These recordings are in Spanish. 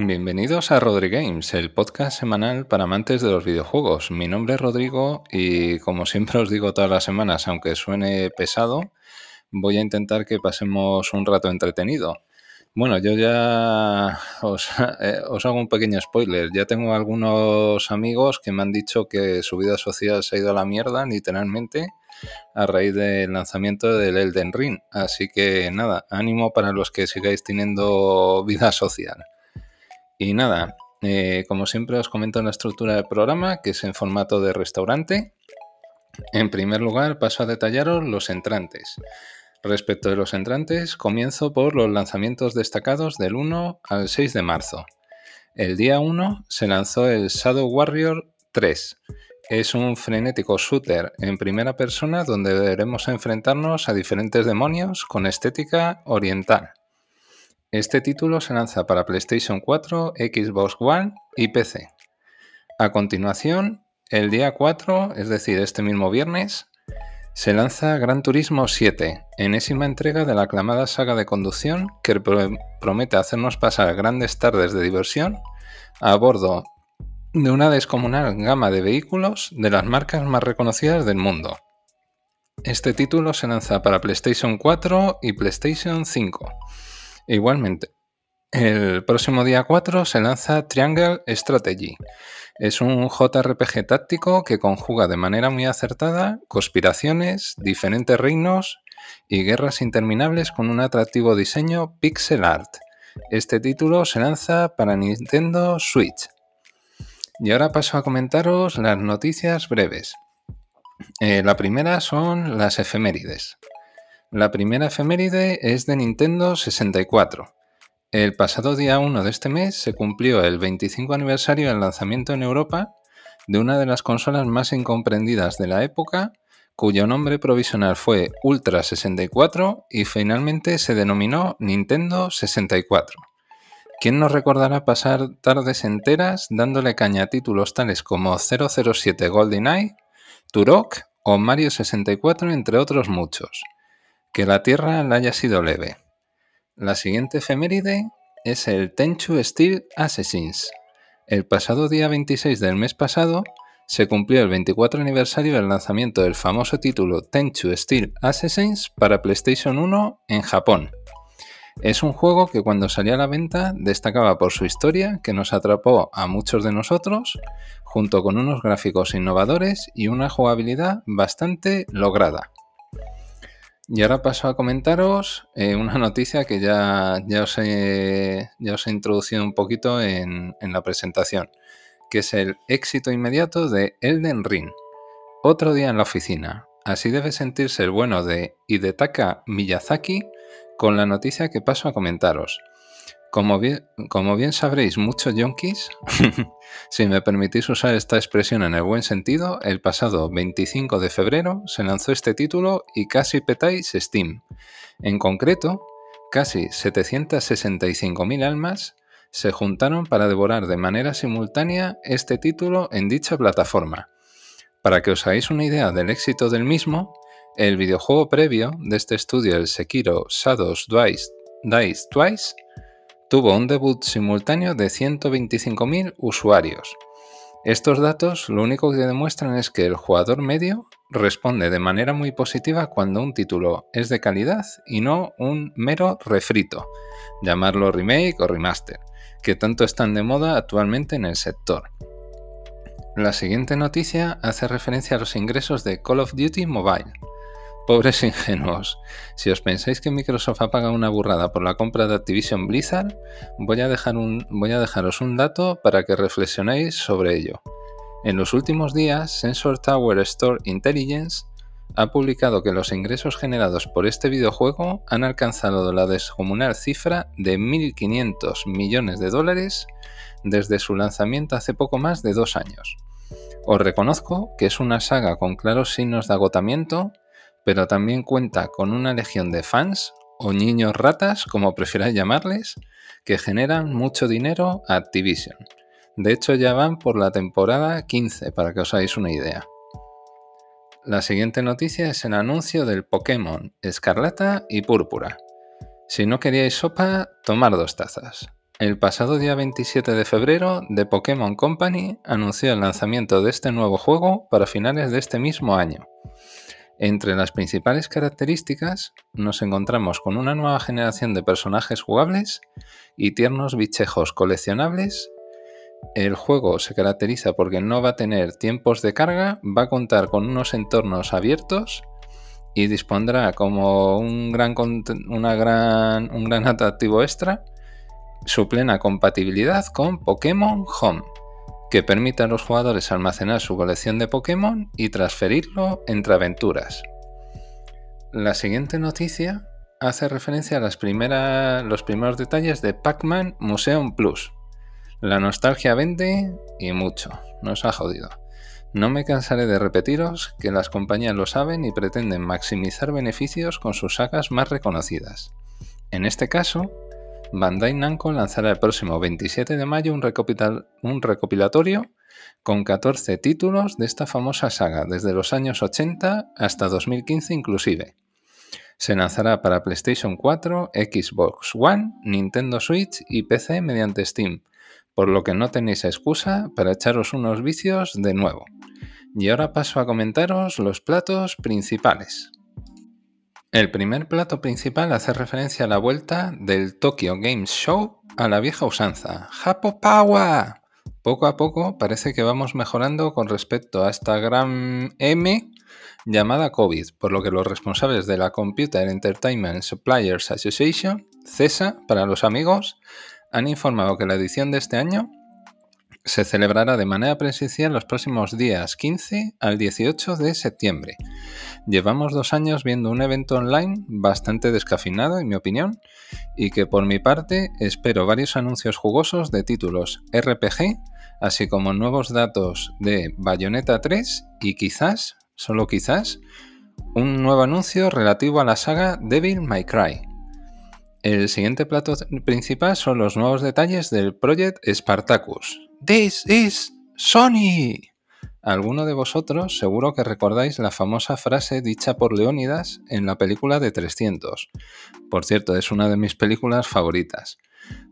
Bienvenidos a Rodri Games, el podcast semanal para amantes de los videojuegos. Mi nombre es Rodrigo y como siempre os digo todas las semanas, aunque suene pesado, voy a intentar que pasemos un rato entretenido. Bueno, yo ya os, eh, os, hago un pequeño spoiler. Ya tengo algunos amigos que me han dicho que su vida social se ha ido a la mierda, literalmente, a raíz del lanzamiento del Elden Ring. Así que nada, ánimo para los que sigáis teniendo vida social. Y nada, eh, como siempre os comento la estructura del programa, que es en formato de restaurante. En primer lugar, paso a detallaros los entrantes. Respecto de los entrantes, comienzo por los lanzamientos destacados del 1 al 6 de marzo. El día 1 se lanzó el Shadow Warrior 3. Es un frenético shooter en primera persona donde deberemos enfrentarnos a diferentes demonios con estética oriental. Este título se lanza para PlayStation 4, Xbox One y PC. A continuación, el día 4, es decir, este mismo viernes, se lanza Gran Turismo 7, enésima entrega de la aclamada saga de conducción que promete hacernos pasar grandes tardes de diversión a bordo de una descomunal gama de vehículos de las marcas más reconocidas del mundo. Este título se lanza para PlayStation 4 y PlayStation 5. Igualmente, el próximo día 4 se lanza Triangle Strategy. Es un JRPG táctico que conjuga de manera muy acertada conspiraciones, diferentes reinos y guerras interminables con un atractivo diseño pixel art. Este título se lanza para Nintendo Switch. Y ahora paso a comentaros las noticias breves. Eh, la primera son las efemérides. La primera efeméride es de Nintendo 64. El pasado día 1 de este mes se cumplió el 25 aniversario del lanzamiento en Europa de una de las consolas más incomprendidas de la época, cuyo nombre provisional fue Ultra 64 y finalmente se denominó Nintendo 64. ¿Quién nos recordará pasar tardes enteras dándole caña a títulos tales como 007 GoldenEye, Turok o Mario 64 entre otros muchos? Que la Tierra le haya sido leve. La siguiente efeméride es el Tenchu Steel Assassins. El pasado día 26 del mes pasado se cumplió el 24 aniversario del lanzamiento del famoso título Tenchu Steel Assassins para PlayStation 1 en Japón. Es un juego que cuando salió a la venta destacaba por su historia que nos atrapó a muchos de nosotros, junto con unos gráficos innovadores y una jugabilidad bastante lograda. Y ahora paso a comentaros eh, una noticia que ya, ya, os he, ya, os he, introducido un poquito en, en la presentación, que es el éxito inmediato de Elden Ring. Otro día en la oficina. Así debe sentirse el bueno de Hidetaka Miyazaki con la noticia que paso a comentaros. Como bien, sabréis, muchos yonkis, si me permitís usar esta expresión en el buen sentido, el pasado 25 de febrero se lanzó este título y casi petáis Steam. En concreto, casi 765.000 almas se juntaron para devorar de manera simultánea este título en dicha plataforma. Para que os hagáis una idea del éxito del mismo, el videojuego previo de este estudio, el Sekiro Shadows Dice Twice, tuvo un debut simultáneo de 125.000 usuarios. Estos datos lo único que demuestran es que el jugador medio responde de manera muy positiva cuando un título es de calidad y no un mero refrito, llamarlo remake o remaster, que tanto están de moda actualmente en el sector. La siguiente noticia hace referencia a los ingresos de Call of Duty Mobile. Pobres ingenuos. Si os pensáis que Microsoft paga una burrada por la compra de Activision Blizzard, voy a, dejar un, voy a dejaros un dato para que reflexionéis sobre ello. En los últimos días, Sensor Tower Store Intelligence ha publicado que los ingresos generados por este videojuego han alcanzado la descomunal cifra de 1.500 millones de dólares desde su lanzamiento hace poco más de dos años. Os reconozco que es una saga con claros signos de agotamiento pero también cuenta con una legión de fans o niños ratas, como prefiráis llamarles, que generan mucho dinero a Activision. De hecho ya van por la temporada 15, para que os hagáis una idea. La siguiente noticia es el anuncio del Pokémon Escarlata y Púrpura. Si no queríais sopa, tomar dos tazas. El pasado día 27 de febrero, The Pokémon Company anunció el lanzamiento de este nuevo juego para finales de este mismo año. Entre las principales características nos encontramos con una nueva generación de personajes jugables y tiernos bichejos coleccionables. El juego se caracteriza porque no va a tener tiempos de carga, va a contar con unos entornos abiertos y dispondrá como un gran, una gran, un gran atractivo extra su plena compatibilidad con Pokémon Home que permite a los jugadores almacenar su colección de Pokémon y transferirlo entre aventuras. La siguiente noticia hace referencia a los primeros detalles de Pac-Man Museum Plus. La nostalgia vende y mucho, nos ha jodido. No me cansaré de repetiros que las compañías lo saben y pretenden maximizar beneficios con sus sagas más reconocidas. En este caso, Bandai Namco lanzará el próximo 27 de mayo un, recopilatorio con 14 títulos de esta famosa saga, desde los años 80 hasta 2015 inclusive. Se lanzará para PlayStation 4, Xbox One, Nintendo Switch y PC mediante Steam, por lo que no tenéis excusa para echaros unos vicios de nuevo. Y ahora paso a comentaros los platos principales. El primer plato principal hace referencia a la vuelta del Tokyo Games Show a la vieja usanza. ¡Japo! Poco a poco parece que vamos mejorando con respecto a esta gran M llamada COVID, por lo que los responsables de la Computer Entertainment Suppliers Association, CESA para los amigos, han informado que la edición de este año se celebrará de manera presencial los próximos días 15 al 18 de septiembre Llevamos dos años viendo un evento online bastante descafinado, en mi opinión, y que por mi parte espero varios anuncios jugosos de títulos RPG, así como nuevos datos de Bayonetta 3 y quizás, solo quizás, un nuevo anuncio relativo a la saga Devil May Cry. El siguiente plato principal son los nuevos detalles del Project Spartacus. This is Sony. Alguno de vosotros seguro que recordáis la famosa frase dicha por Leónidas en la película de 300. Por cierto, es una de mis películas favoritas.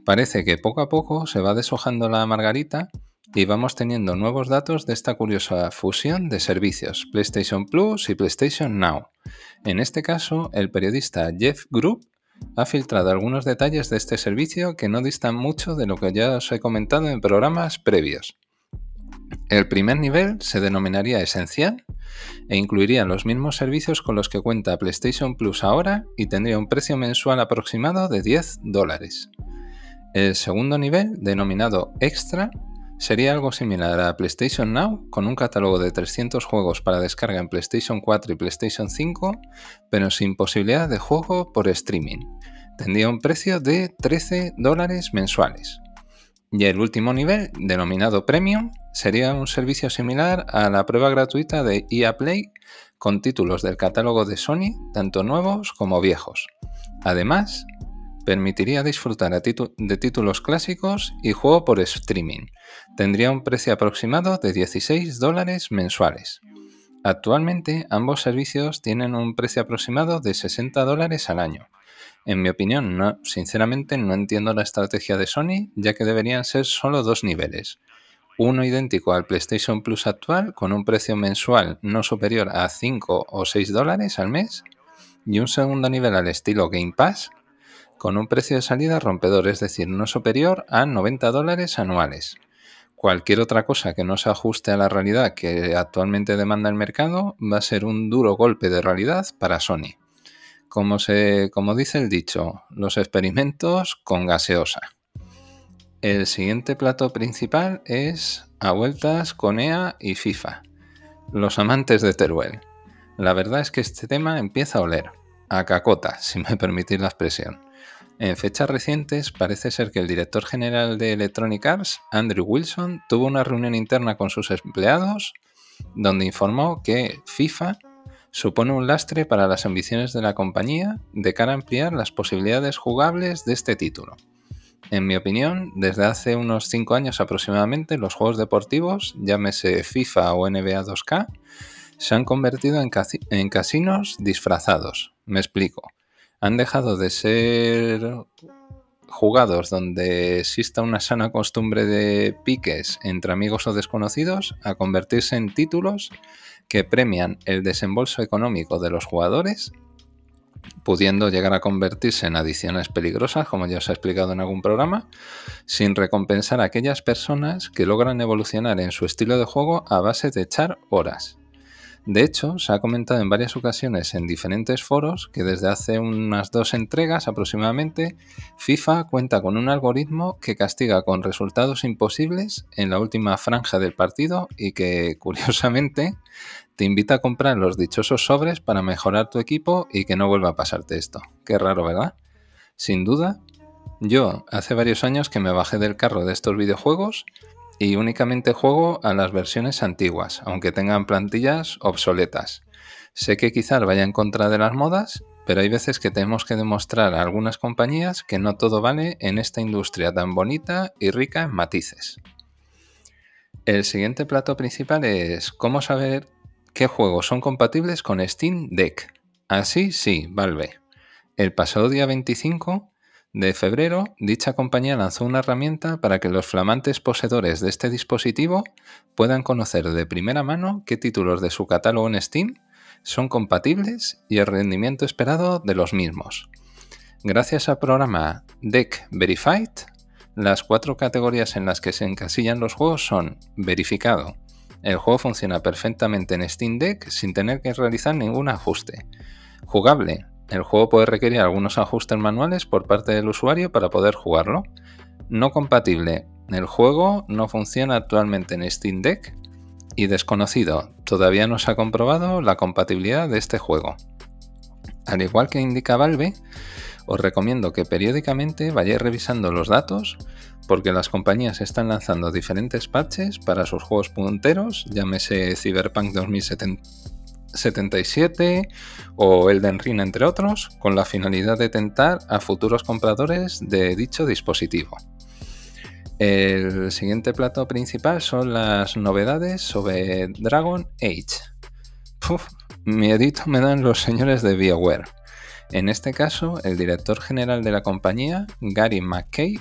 Parece que poco a poco se va deshojando la margarita y vamos teniendo nuevos datos de esta curiosa fusión de servicios PlayStation Plus y PlayStation Now. En este caso, el periodista Jeff Group ha filtrado algunos detalles de este servicio que no distan mucho de lo que ya os he comentado en programas previos. El primer nivel se denominaría esencial e incluiría los mismos servicios con los que cuenta PlayStation Plus ahora y tendría un precio mensual aproximado de 10 dólares. El segundo nivel, denominado Extra, sería algo similar a PlayStation Now, con un catálogo de 300 juegos para descarga en PlayStation 4 y PlayStation 5, pero sin posibilidad de juego por streaming. Tendría un precio de 13 dólares mensuales. Y el último nivel, denominado Premium, sería un servicio similar a la prueba gratuita de EA Play con títulos del catálogo de Sony, tanto nuevos como viejos. Además, permitiría disfrutar de títulos clásicos y juego por streaming. Tendría un precio aproximado de 16 dólares mensuales. Actualmente ambos servicios tienen un precio aproximado de 60 dólares al año. En mi opinión, no, sinceramente no entiendo la estrategia de Sony, ya que deberían ser solo dos niveles. Uno idéntico al PlayStation Plus actual, con un precio mensual no superior a 5 o 6 dólares al mes, y un segundo nivel al estilo Game Pass, con un precio de salida rompedor, es decir, no superior a 90 dólares anuales. Cualquier otra cosa que no se ajuste a la realidad que actualmente demanda el mercado va a ser un duro golpe de realidad para Sony como, se, como dice el dicho, los experimentos con gaseosa. El siguiente plato principal es a vueltas con EA y FIFA. Los amantes de Teruel. La verdad es que este tema empieza a oler, a cacota, si me permitís la expresión. En fechas recientes parece ser que el director general de Electronic Arts, Andrew Wilson, tuvo una reunión interna con sus empleados donde informó que FIFA supone un lastre para las ambiciones de la compañía de cara a ampliar las posibilidades jugables de este título. En mi opinión, desde hace unos 5 años aproximadamente, los juegos deportivos, llámese FIFA o NBA 2K, se han convertido en, en casinos disfrazados. Me explico. Han dejado de ser jugados donde exista una sana costumbre de piques entre amigos o desconocidos a convertirse en títulos que premian el desembolso económico de los jugadores pudiendo llegar a convertirse en adiciones peligrosas, como ya os he explicado en algún programa, sin recompensar a aquellas personas que logran evolucionar en su estilo de juego a base de echar horas. De hecho, se ha comentado en varias ocasiones en diferentes foros que desde hace unas dos entregas aproximadamente, FIFA cuenta con un algoritmo que castiga con resultados imposibles en la última franja del partido y que, curiosamente, te invita a comprar los dichosos sobres para mejorar tu equipo y que no vuelva a pasarte esto. Qué raro, ¿verdad? Sin duda, yo hace varios años que me bajé del carro de estos videojuegos y únicamente juego a las versiones antiguas, aunque tengan plantillas obsoletas. Sé que quizás vaya en contra de las modas, pero hay veces que tenemos que demostrar a algunas compañías que no todo vale en esta industria tan bonita y rica en matices. El siguiente plato principal es cómo saber qué juegos son compatibles con Steam Deck. Así sí, Valve. El pasado día 25 de febrero, dicha compañía lanzó una herramienta para que los flamantes poseedores de este dispositivo puedan conocer de primera mano qué títulos de su catálogo en Steam son compatibles y el rendimiento esperado de los mismos. Gracias al programa Deck Verified, las cuatro categorías en las que se encasillan los juegos son verificado. El juego funciona perfectamente en Steam Deck sin tener que realizar ningún ajuste. Jugable. El juego puede requerir algunos ajustes manuales por parte del usuario para poder jugarlo. No compatible. El juego no funciona actualmente en Steam Deck. Y desconocido. Todavía no se ha comprobado la compatibilidad de este juego. Al igual que indica Valve, os recomiendo que periódicamente vayáis revisando los datos porque las compañías están lanzando diferentes parches para sus juegos punteros, llámese Cyberpunk 2070 77 o Elden Ring, entre otros, con la finalidad de tentar a futuros compradores de dicho dispositivo. El siguiente plato principal son las novedades sobre Dragon Age. Puf, miedito me dan los señores de BioWare. En este caso, el director general de la compañía, Gary McKay,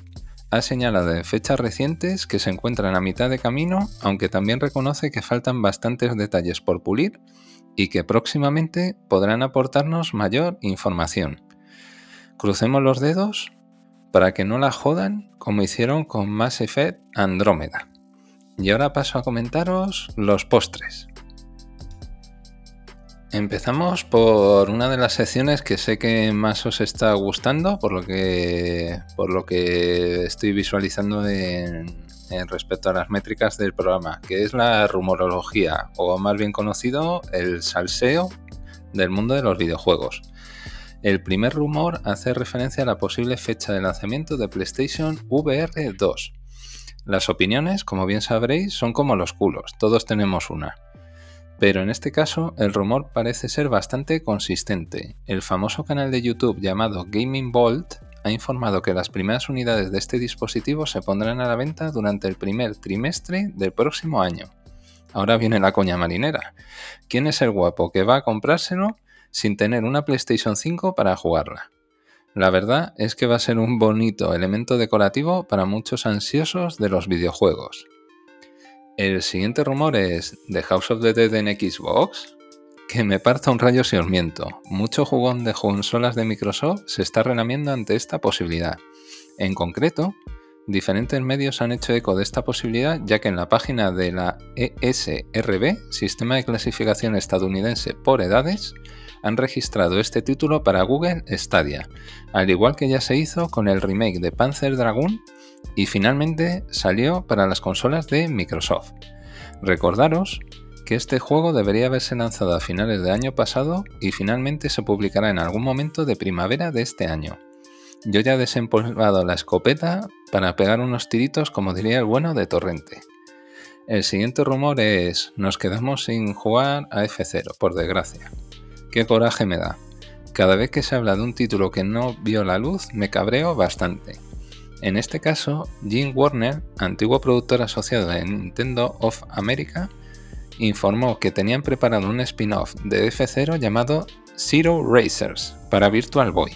ha señalado en fechas recientes que se encuentran a mitad de camino, aunque también reconoce que faltan bastantes detalles por pulir y que próximamente podrán aportarnos mayor información. Crucemos los dedos para que no la jodan como hicieron con Mass Effect Andrómeda. Y ahora paso a comentaros los postres. Empezamos por una de las secciones que sé que más os está gustando, por lo que, por lo que estoy visualizando en, en respecto a las métricas del programa, que es la rumorología, o más bien conocido, el salseo del mundo de los videojuegos. El primer rumor hace referencia a la posible fecha de lanzamiento de PlayStation VR 2. Las opiniones, como bien sabréis, son como los culos, todos tenemos una. Pero en este caso el rumor parece ser bastante consistente. El famoso canal de YouTube llamado Gaming Vault ha informado que las primeras unidades de este dispositivo se pondrán a la venta durante el primer trimestre del próximo año. Ahora viene la coña marinera. ¿Quién es el guapo que va a comprárselo sin tener una PlayStation 5 para jugarla? La verdad es que va a ser un bonito elemento decorativo para muchos ansiosos de los videojuegos. El siguiente rumor es The House of the Dead en Xbox. Que me parta un rayo si os miento. Mucho jugón de consolas de Microsoft se está relamiendo ante esta posibilidad. En concreto, diferentes medios han hecho eco de esta posibilidad ya que en la página de la ESRB, Sistema de Clasificación Estadounidense por Edades, han registrado este título para Google Stadia, al igual que ya se hizo con el remake de Panzer Dragoon y finalmente salió para las consolas de Microsoft. Recordaros que este juego debería haberse lanzado a finales de año pasado y finalmente se publicará en algún momento de primavera de este año. Yo ya he desempolvado la escopeta para pegar unos tiritos como diría el bueno de Torrente. El siguiente rumor es, nos quedamos sin jugar a F0, por desgracia. Qué coraje me da. Cada vez que se habla de un título que no vio la luz, me cabreo bastante. En este caso, Jim Warner, antiguo productor asociado de Nintendo of America, informó que tenían preparado un spin-off de F0 llamado Zero Racers para Virtual Boy.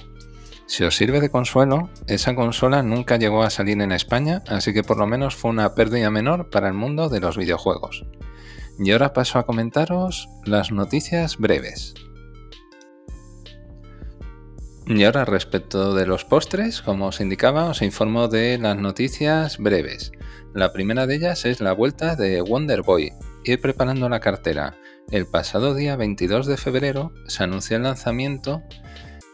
Si os sirve de consuelo, esa consola nunca llegó a salir en España, así que por lo menos fue una pérdida menor para el mundo de los videojuegos. Y ahora paso a comentaros las noticias breves. Y ahora respecto de los postres, como os indicaba, os informo de las noticias breves. La primera de ellas es la vuelta de Wonder Boy. Ir preparando la cartera. El pasado día 22 de febrero se anunció el lanzamiento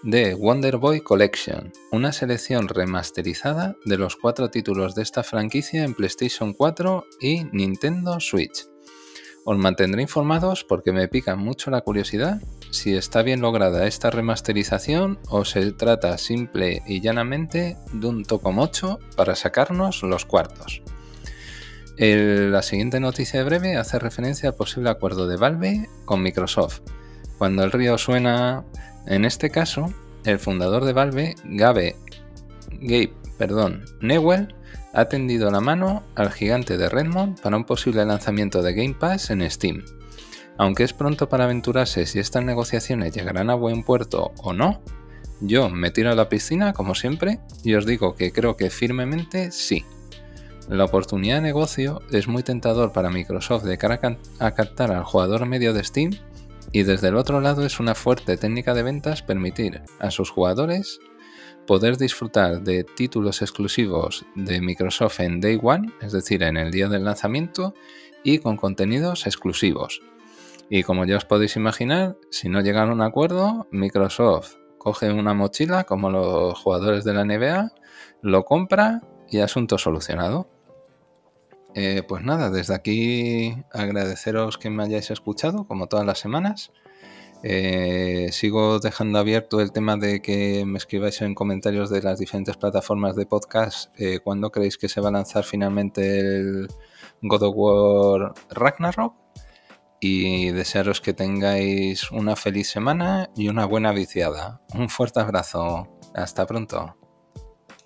de Wonder Boy Collection, una selección remasterizada de los cuatro títulos de esta franquicia en PlayStation 4 y Nintendo Switch. Os mantendré informados porque me pica mucho la curiosidad si está bien lograda esta remasterización o se trata simple y llanamente de un tocomocho para sacarnos los cuartos. La siguiente noticia breve hace referencia al posible acuerdo de Valve con Microsoft. Cuando el río suena, en este caso, el fundador de Valve, Gabe, Gabe perdón, Newell, ha tendido la mano al gigante de Redmond para un posible lanzamiento de Game Pass en Steam. Aunque es pronto para aventurarse si estas negociaciones llegarán a buen puerto o no, yo me tiro a la piscina como siempre y os digo que creo que firmemente sí. La oportunidad de negocio es muy tentador para Microsoft de cara a captar al jugador medio de Steam y desde el otro lado es una fuerte técnica de ventas permitir a sus jugadores poder disfrutar de títulos exclusivos de Microsoft en Day One, es decir, en el día del lanzamiento, y con contenidos exclusivos. Y como ya os podéis imaginar, si no llegan a un acuerdo, Microsoft coge una mochila como los jugadores de la NBA, lo compra y asunto solucionado. Eh, pues nada, desde aquí agradeceros que me hayáis escuchado, como todas las semanas. Eh, sigo dejando abierto el tema de que me escribáis en comentarios de las diferentes plataformas de podcast eh, cuando creéis que se va a lanzar finalmente el God of War Ragnarok. Y desearos que tengáis una feliz semana y una buena viciada. Un fuerte abrazo. Hasta pronto.